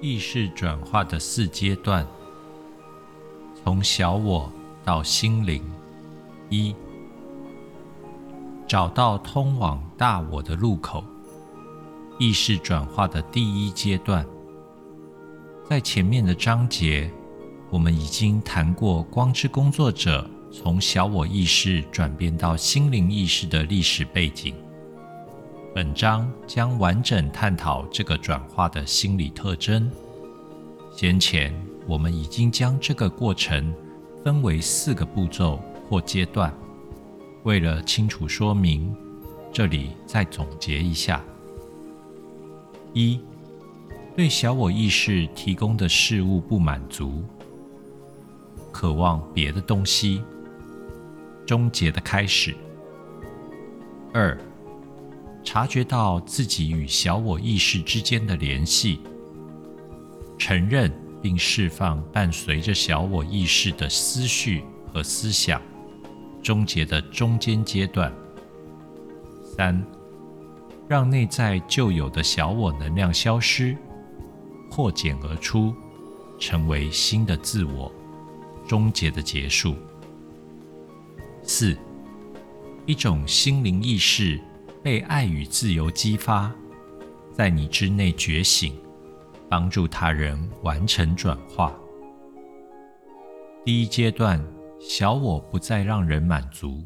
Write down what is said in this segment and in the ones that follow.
意识转化的四阶段，从小我到心灵。一，找到通往大我的路口。意识转化的第一阶段，在前面的章节，我们已经谈过光之工作者从小我意识转变到心灵意识的历史背景。本章将完整探讨这个转化的心理特征。先前我们已经将这个过程分为四个步骤或阶段。为了清楚说明，这里再总结一下：一、对小我意识提供的事物不满足，渴望别的东西，终结的开始；二、察觉到自己与小我意识之间的联系，承认并释放伴随着小我意识的思绪和思想，终结的中间阶段。三、让内在旧有的小我能量消失，破茧而出，成为新的自我，终结的结束。四、一种心灵意识。被爱与自由激发，在你之内觉醒，帮助他人完成转化。第一阶段，小我不再让人满足。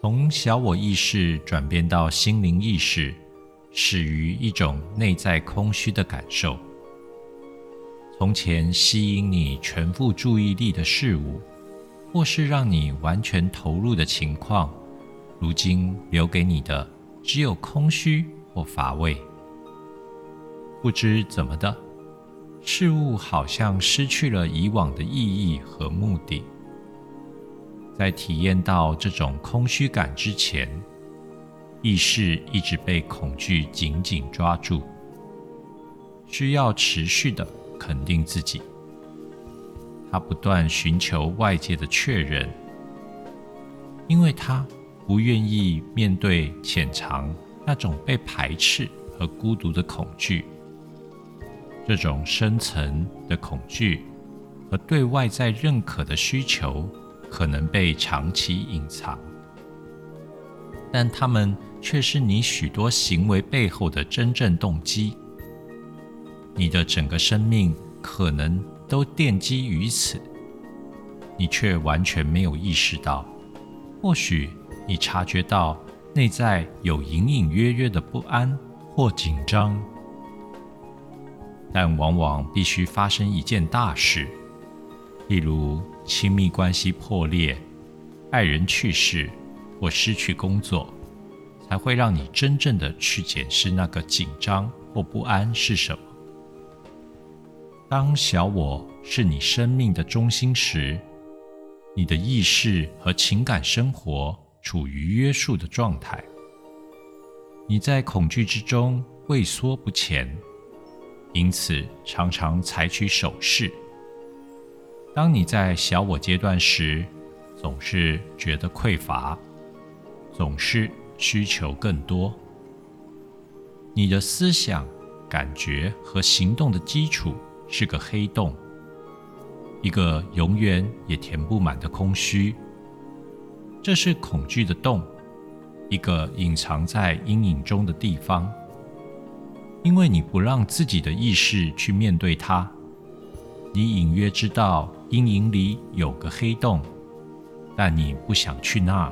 从小我意识转变到心灵意识，始于一种内在空虚的感受。从前吸引你全副注意力的事物，或是让你完全投入的情况。如今留给你的只有空虚或乏味。不知怎么的，事物好像失去了以往的意义和目的。在体验到这种空虚感之前，意识一直被恐惧紧紧抓住，需要持续的肯定自己。他不断寻求外界的确认，因为他。不愿意面对潜藏那种被排斥和孤独的恐惧，这种深层的恐惧和对外在认可的需求可能被长期隐藏，但他们却是你许多行为背后的真正动机。你的整个生命可能都奠基于此，你却完全没有意识到，或许。你察觉到内在有隐隐约约的不安或紧张，但往往必须发生一件大事，例如亲密关系破裂、爱人去世或失去工作，才会让你真正的去检视那个紧张或不安是什么。当小我是你生命的中心时，你的意识和情感生活。处于约束的状态，你在恐惧之中畏缩不前，因此常常采取守势。当你在小我阶段时，总是觉得匮乏，总是需求更多。你的思想、感觉和行动的基础是个黑洞，一个永远也填不满的空虚。这是恐惧的洞，一个隐藏在阴影中的地方。因为你不让自己的意识去面对它，你隐约知道阴影里有个黑洞，但你不想去那。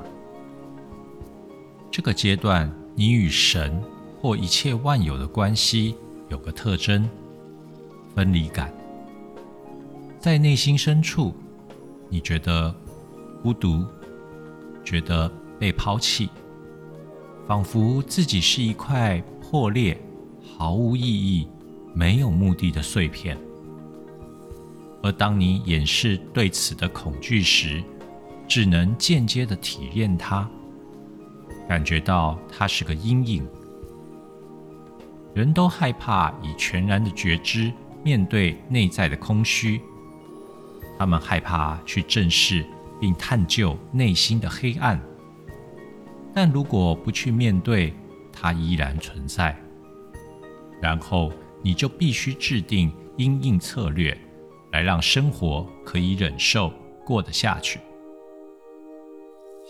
这个阶段，你与神或一切万有的关系有个特征：分离感。在内心深处，你觉得孤独。觉得被抛弃，仿佛自己是一块破裂、毫无意义、没有目的的碎片。而当你掩饰对此的恐惧时，只能间接的体验它，感觉到它是个阴影。人都害怕以全然的觉知面对内在的空虚，他们害怕去正视。并探究内心的黑暗，但如果不去面对，它依然存在。然后你就必须制定因应策略，来让生活可以忍受过得下去。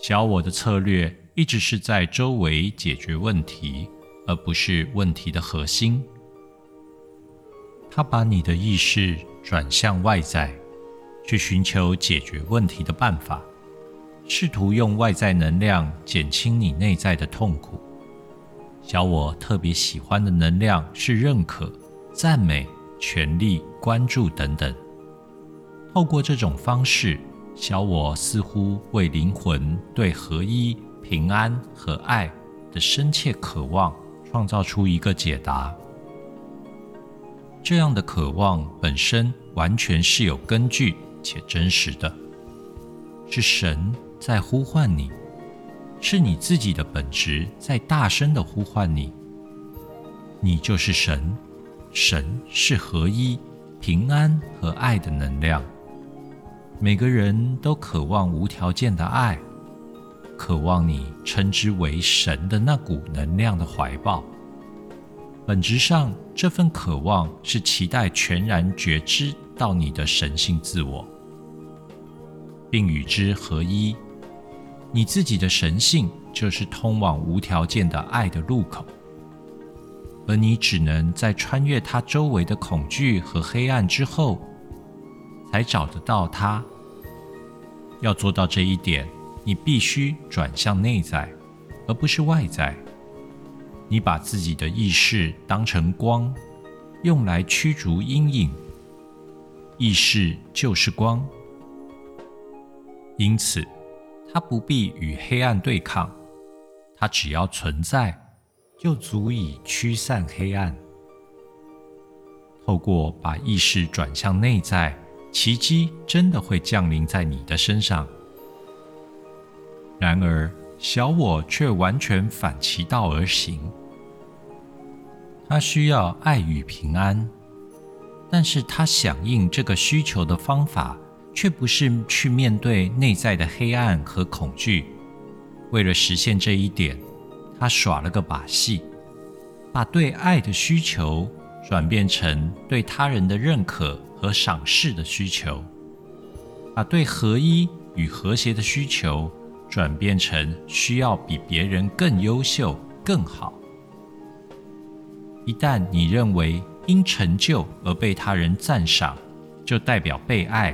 小我的策略一直是在周围解决问题，而不是问题的核心。他把你的意识转向外在，去寻求解决问题的办法，试图用外在能量减轻你内在的痛苦。小我特别喜欢的能量是认可、赞美、权力、关注等等。透过这种方式，小我似乎为灵魂对合一、平安和爱的深切渴望创造出一个解答。这样的渴望本身完全是有根据且真实的，是神在呼唤你，是你自己的本质在大声的呼唤你。你就是神，神是合一、平安和爱的能量。每个人都渴望无条件的爱，渴望你称之为神的那股能量的怀抱。本质上，这份渴望是期待全然觉知到你的神性自我，并与之合一。你自己的神性就是通往无条件的爱的入口，而你只能在穿越它周围的恐惧和黑暗之后，才找得到它。要做到这一点，你必须转向内在，而不是外在。你把自己的意识当成光，用来驱逐阴影。意识就是光，因此它不必与黑暗对抗，它只要存在，就足以驱散黑暗。透过把意识转向内在，奇迹真的会降临在你的身上。然而，小我却完全反其道而行。他需要爱与平安，但是他响应这个需求的方法，却不是去面对内在的黑暗和恐惧。为了实现这一点，他耍了个把戏，把对爱的需求转变成对他人的认可和赏识的需求，把对合一与和谐的需求。转变成需要比别人更优秀、更好。一旦你认为因成就而被他人赞赏，就代表被爱，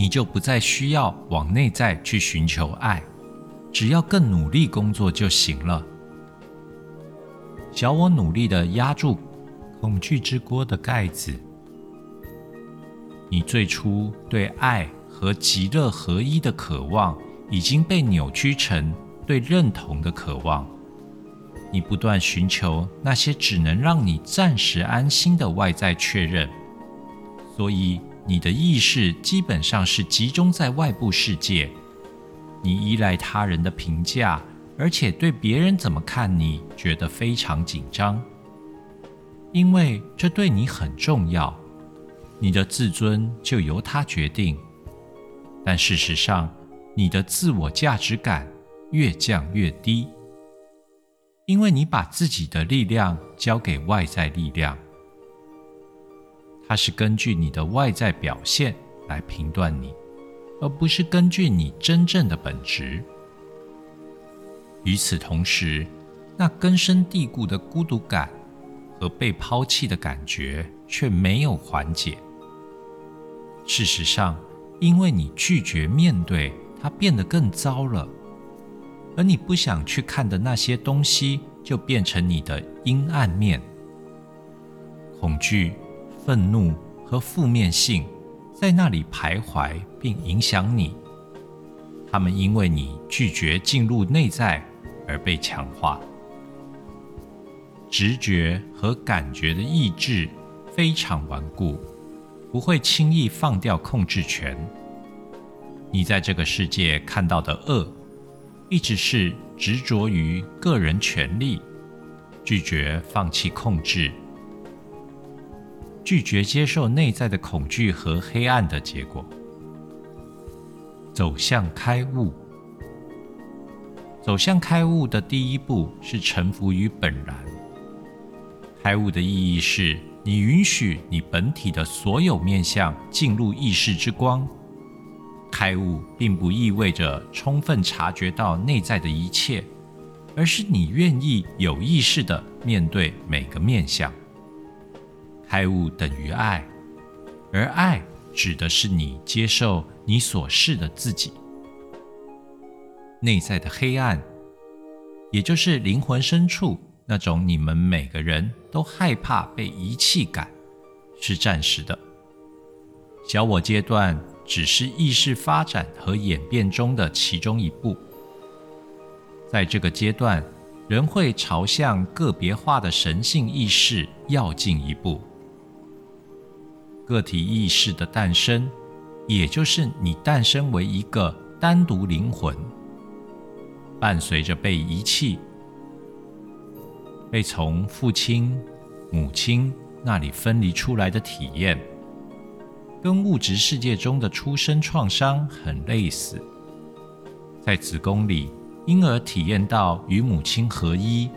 你就不再需要往内在去寻求爱，只要更努力工作就行了。小我努力的压住恐惧之锅的盖子，你最初对爱和极乐合一的渴望。已经被扭曲成对认同的渴望。你不断寻求那些只能让你暂时安心的外在确认，所以你的意识基本上是集中在外部世界。你依赖他人的评价，而且对别人怎么看你觉得非常紧张，因为这对你很重要。你的自尊就由他决定，但事实上。你的自我价值感越降越低，因为你把自己的力量交给外在力量，它是根据你的外在表现来评断你，而不是根据你真正的本质。与此同时，那根深蒂固的孤独感和被抛弃的感觉却没有缓解。事实上，因为你拒绝面对。它变得更糟了，而你不想去看的那些东西，就变成你的阴暗面。恐惧、愤怒和负面性在那里徘徊并影响你，他们因为你拒绝进入内在而被强化。直觉和感觉的意志非常顽固，不会轻易放掉控制权。你在这个世界看到的恶，一直是执着于个人权利，拒绝放弃控制，拒绝接受内在的恐惧和黑暗的结果。走向开悟，走向开悟的第一步是臣服于本然。开悟的意义是你允许你本体的所有面相进入意识之光。开悟并不意味着充分察觉到内在的一切，而是你愿意有意识的面对每个面相。开悟等于爱，而爱指的是你接受你所是的自己。内在的黑暗，也就是灵魂深处那种你们每个人都害怕被遗弃感，是暂时的。小我阶段。只是意识发展和演变中的其中一步。在这个阶段，人会朝向个别化的神性意识要进一步。个体意识的诞生，也就是你诞生为一个单独灵魂，伴随着被遗弃、被从父亲、母亲那里分离出来的体验。跟物质世界中的出生创伤很类似，在子宫里，婴儿体验到与母亲合一，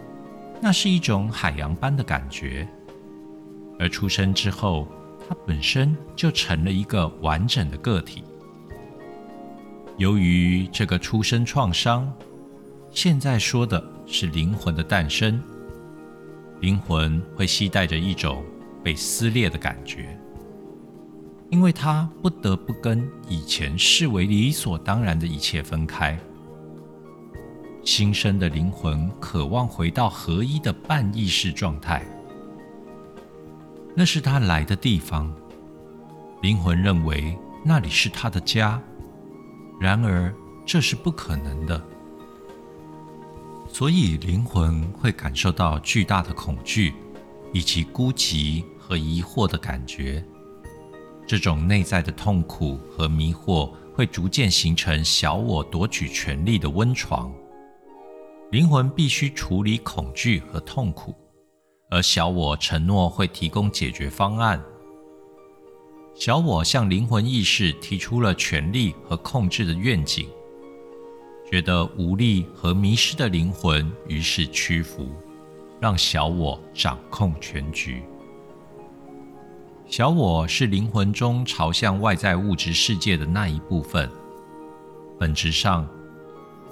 那是一种海洋般的感觉；而出生之后，本身就成了一个完整的个体。由于这个出生创伤，现在说的是灵魂的诞生，灵魂会携带着一种被撕裂的感觉。因为它不得不跟以前视为理所当然的一切分开，新生的灵魂渴望回到合一的半意识状态，那是他来的地方。灵魂认为那里是他的家，然而这是不可能的，所以灵魂会感受到巨大的恐惧，以及孤寂和疑惑的感觉。这种内在的痛苦和迷惑会逐渐形成小我夺取权力的温床。灵魂必须处理恐惧和痛苦，而小我承诺会提供解决方案。小我向灵魂意识提出了权力和控制的愿景，觉得无力和迷失的灵魂于是屈服，让小我掌控全局。小我是灵魂中朝向外在物质世界的那一部分。本质上，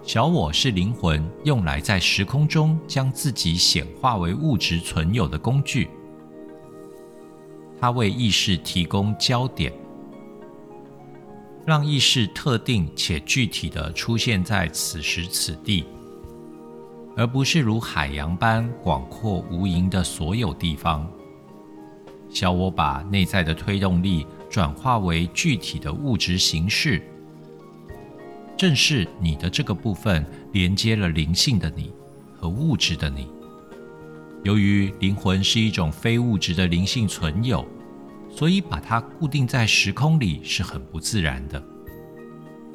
小我是灵魂用来在时空中将自己显化为物质存有的工具。它为意识提供焦点，让意识特定且具体的出现在此时此地，而不是如海洋般广阔无垠的所有地方。小我把内在的推动力转化为具体的物质形式，正是你的这个部分连接了灵性的你和物质的你。由于灵魂是一种非物质的灵性存有，所以把它固定在时空里是很不自然的。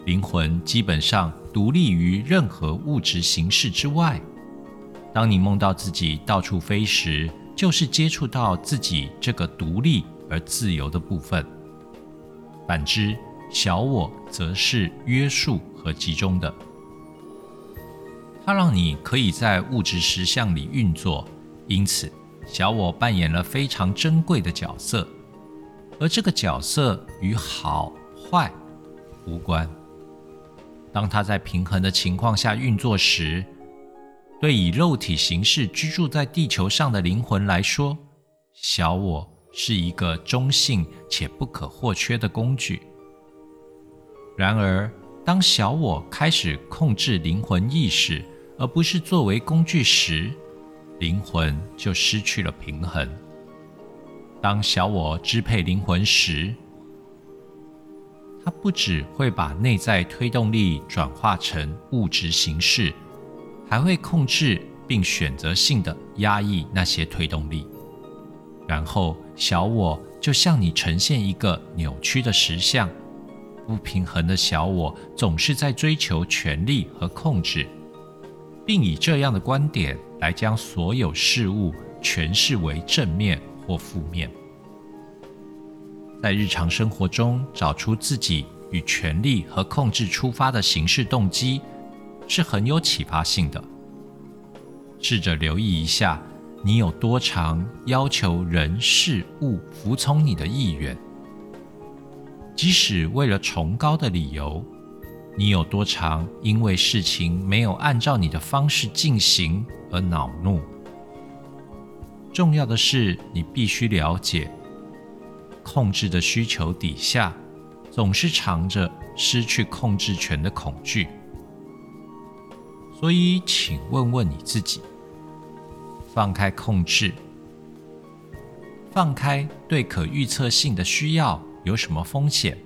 灵魂基本上独立于任何物质形式之外。当你梦到自己到处飞时，就是接触到自己这个独立而自由的部分。反之，小我则是约束和集中的。它让你可以在物质实相里运作，因此小我扮演了非常珍贵的角色。而这个角色与好坏无关。当它在平衡的情况下运作时，对以肉体形式居住在地球上的灵魂来说，小我是一个中性且不可或缺的工具。然而，当小我开始控制灵魂意识，而不是作为工具时，灵魂就失去了平衡。当小我支配灵魂时，它不只会把内在推动力转化成物质形式。还会控制并选择性的压抑那些推动力，然后小我就向你呈现一个扭曲的实相。不平衡的小我总是在追求权力和控制，并以这样的观点来将所有事物诠释为正面或负面。在日常生活中找出自己与权力和控制出发的行事动机。是很有启发性的。试着留意一下，你有多常要求人事物服从你的意愿？即使为了崇高的理由，你有多长因为事情没有按照你的方式进行而恼怒？重要的是，你必须了解，控制的需求底下，总是藏着失去控制权的恐惧。所以，请问问你自己：放开控制，放开对可预测性的需要，有什么风险？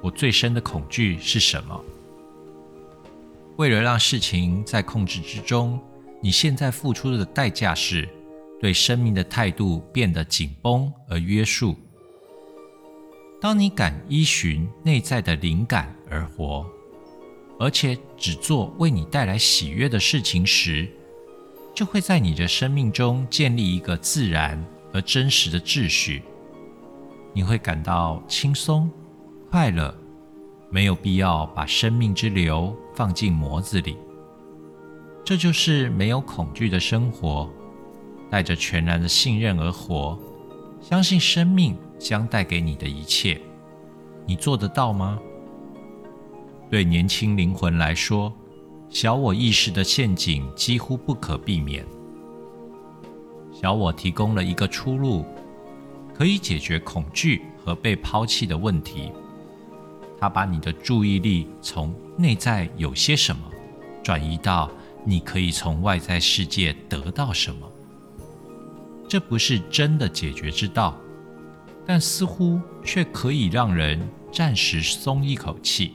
我最深的恐惧是什么？为了让事情在控制之中，你现在付出的代价是？对生命的态度变得紧绷而约束。当你敢依循内在的灵感而活，而且只做为你带来喜悦的事情时，就会在你的生命中建立一个自然而真实的秩序。你会感到轻松、快乐，没有必要把生命之流放进模子里。这就是没有恐惧的生活。带着全然的信任而活，相信生命将带给你的一切，你做得到吗？对年轻灵魂来说，小我意识的陷阱几乎不可避免。小我提供了一个出路，可以解决恐惧和被抛弃的问题。它把你的注意力从内在有些什么，转移到你可以从外在世界得到什么。这不是真的解决之道，但似乎却可以让人暂时松一口气。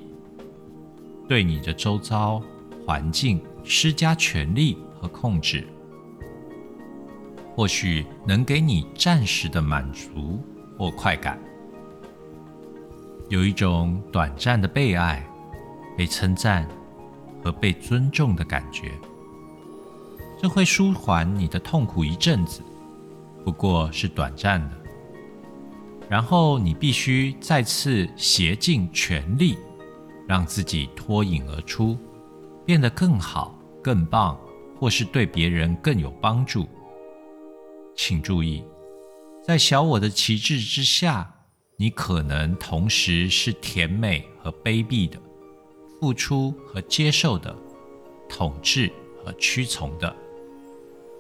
对你的周遭环境施加权力和控制，或许能给你暂时的满足或快感，有一种短暂的被爱、被称赞和被尊重的感觉，这会舒缓你的痛苦一阵子。不过是短暂的，然后你必须再次竭尽全力，让自己脱颖而出，变得更好、更棒，或是对别人更有帮助。请注意，在小我的旗帜之下，你可能同时是甜美和卑鄙的，付出和接受的，统治和屈从的。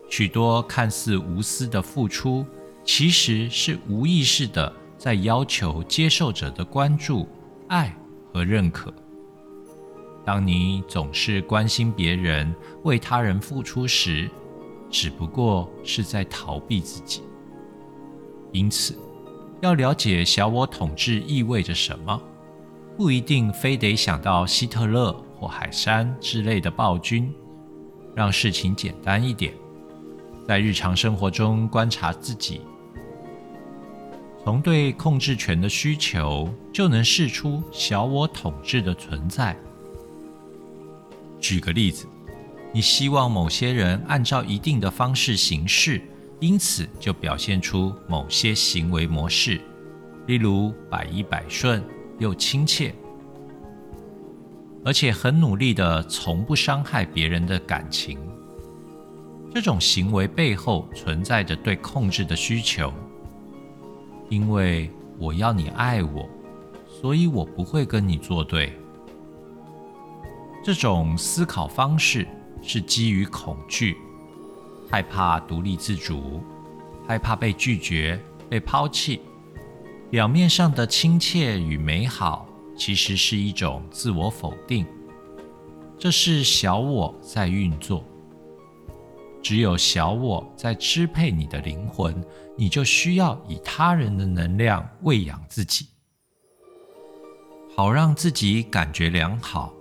许多看似无私的付出，其实是无意识的在要求接受者的关注、爱和认可。当你总是关心别人、为他人付出时，只不过是在逃避自己。因此，要了解小我统治意味着什么，不一定非得想到希特勒或海山之类的暴君，让事情简单一点。在日常生活中观察自己，从对控制权的需求就能试出小我统治的存在。举个例子，你希望某些人按照一定的方式行事，因此就表现出某些行为模式，例如百依百顺又亲切，而且很努力的从不伤害别人的感情。这种行为背后存在着对控制的需求，因为我要你爱我，所以我不会跟你作对。这种思考方式是基于恐惧，害怕独立自主，害怕被拒绝、被抛弃。表面上的亲切与美好，其实是一种自我否定。这是小我在运作。只有小我在支配你的灵魂，你就需要以他人的能量喂养自己，好让自己感觉良好。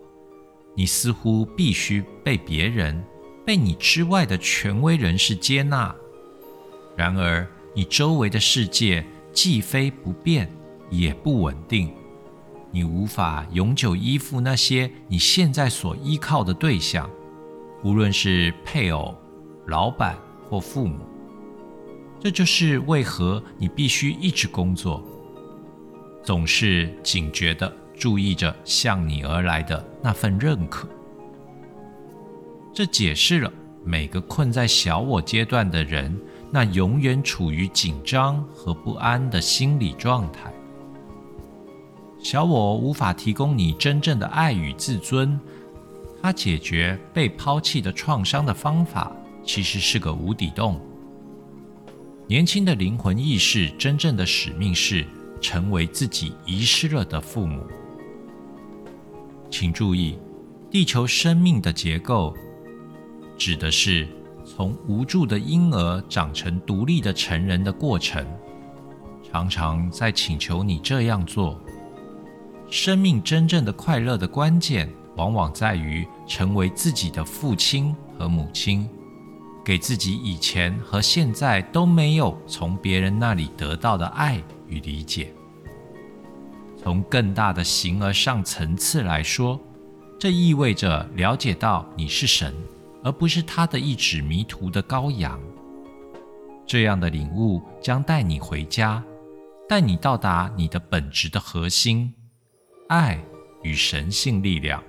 你似乎必须被别人、被你之外的权威人士接纳。然而，你周围的世界既非不变，也不稳定。你无法永久依附那些你现在所依靠的对象，无论是配偶。老板或父母，这就是为何你必须一直工作，总是警觉的注意着向你而来的那份认可。这解释了每个困在小我阶段的人，那永远处于紧张和不安的心理状态。小我无法提供你真正的爱与自尊，它解决被抛弃的创伤的方法，其实是个无底洞。年轻的灵魂意识真正的使命是成为自己遗失了的父母。请注意，地球生命的结构指的是从无助的婴儿长成独立的成人的过程，常常在请求你这样做。生命真正的快乐的关键，往往在于成为自己的父亲和母亲。给自己以前和现在都没有从别人那里得到的爱与理解。从更大的形而上层次来说，这意味着了解到你是神，而不是他的一指迷途的羔羊。这样的领悟将带你回家，带你到达你的本质的核心——爱与神性力量。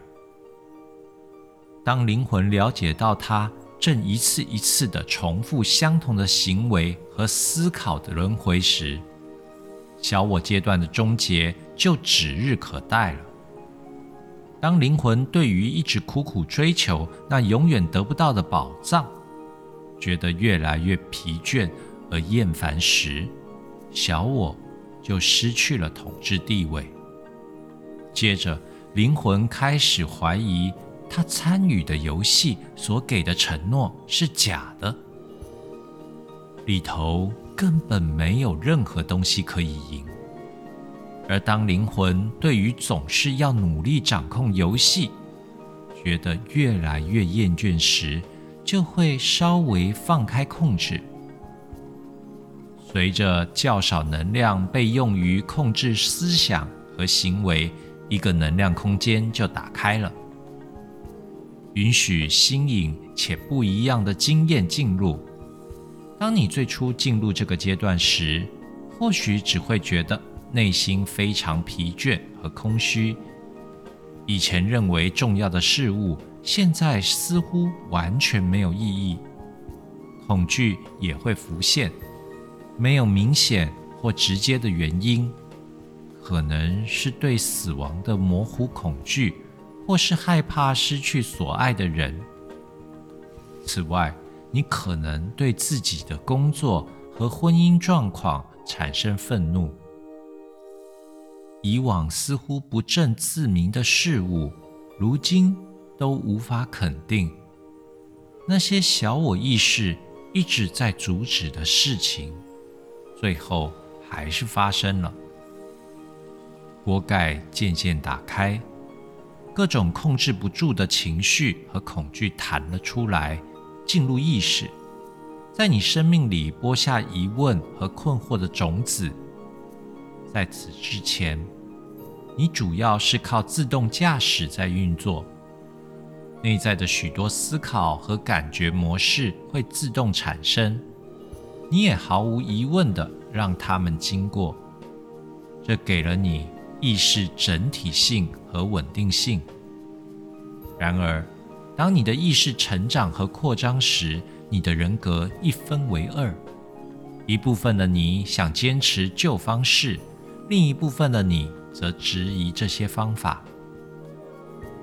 当灵魂了解到它。正一次一次的重复相同的行为和思考的轮回时，小我阶段的终结就指日可待了。当灵魂对于一直苦苦追求那永远得不到的宝藏，觉得越来越疲倦而厌烦时，小我就失去了统治地位。接着，灵魂开始怀疑。他参与的游戏所给的承诺是假的，里头根本没有任何东西可以赢。而当灵魂对于总是要努力掌控游戏，觉得越来越厌倦时，就会稍微放开控制。随着较少能量被用于控制思想和行为，一个能量空间就打开了。允许新颖且不一样的经验进入。当你最初进入这个阶段时，或许只会觉得内心非常疲倦和空虚。以前认为重要的事物，现在似乎完全没有意义。恐惧也会浮现，没有明显或直接的原因，可能是对死亡的模糊恐惧。或是害怕失去所爱的人。此外，你可能对自己的工作和婚姻状况产生愤怒。以往似乎不正自明的事物，如今都无法肯定。那些小我意识一直在阻止的事情，最后还是发生了。锅盖渐渐打开。各种控制不住的情绪和恐惧弹了出来，进入意识，在你生命里播下疑问和困惑的种子。在此之前，你主要是靠自动驾驶在运作，内在的许多思考和感觉模式会自动产生，你也毫无疑问的让他们经过，这给了你。意识整体性和稳定性。然而，当你的意识成长和扩张时，你的人格一分为二：一部分的你想坚持旧方式，另一部分的你则质疑这些方法，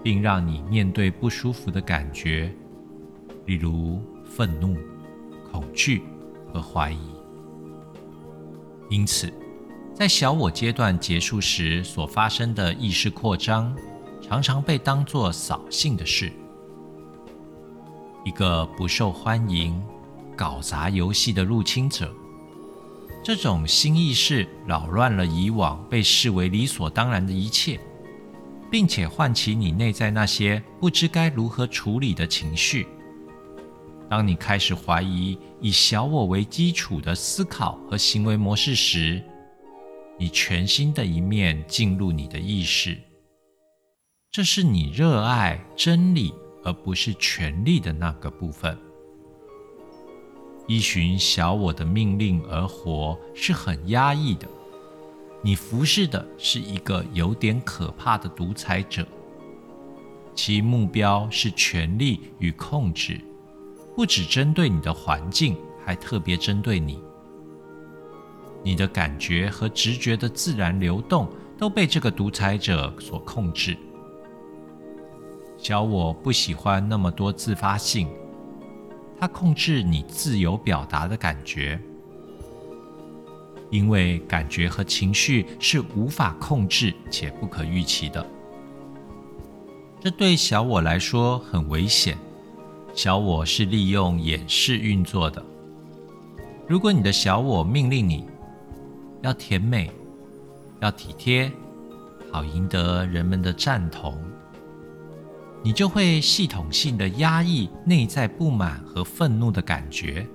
并让你面对不舒服的感觉，例如愤怒、恐惧和怀疑。因此。在小我阶段结束时所发生的意识扩张，常常被当作扫兴的事。一个不受欢迎、搞砸游戏的入侵者，这种新意识扰乱了以往被视为理所当然的一切，并且唤起你内在那些不知该如何处理的情绪。当你开始怀疑以小我为基础的思考和行为模式时，你全新的一面进入你的意识，这是你热爱真理而不是权力的那个部分。依循小我的命令而活是很压抑的。你服侍的是一个有点可怕的独裁者，其目标是权力与控制，不只针对你的环境，还特别针对你。你的感觉和直觉的自然流动都被这个独裁者所控制。小我不喜欢那么多自发性，它控制你自由表达的感觉，因为感觉和情绪是无法控制且不可预期的。这对小我来说很危险。小我是利用掩饰运作的。如果你的小我命令你。要甜美，要体贴，好赢得人们的赞同，你就会系统性的压抑内在不满和愤怒的感觉。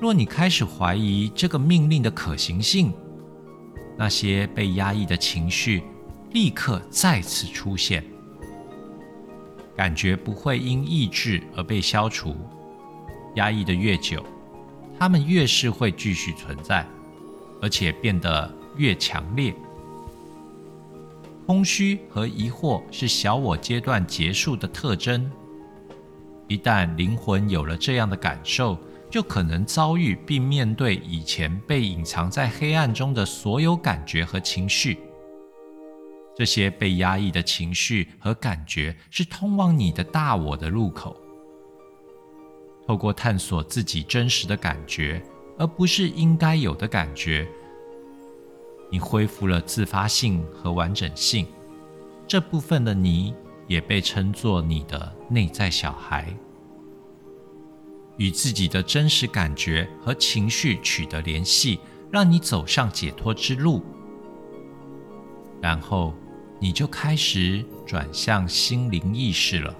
若你开始怀疑这个命令的可行性，那些被压抑的情绪立刻再次出现。感觉不会因抑制而被消除，压抑的越久，它们越是会继续存在。而且变得越强烈。空虚和疑惑是小我阶段结束的特征。一旦灵魂有了这样的感受，就可能遭遇并面对以前被隐藏在黑暗中的所有感觉和情绪。这些被压抑的情绪和感觉是通往你的大我的入口。透过探索自己真实的感觉。而不是应该有的感觉。你恢复了自发性和完整性，这部分的你也被称作你的内在小孩。与自己的真实感觉和情绪取得联系，让你走上解脱之路。然后，你就开始转向心灵意识了。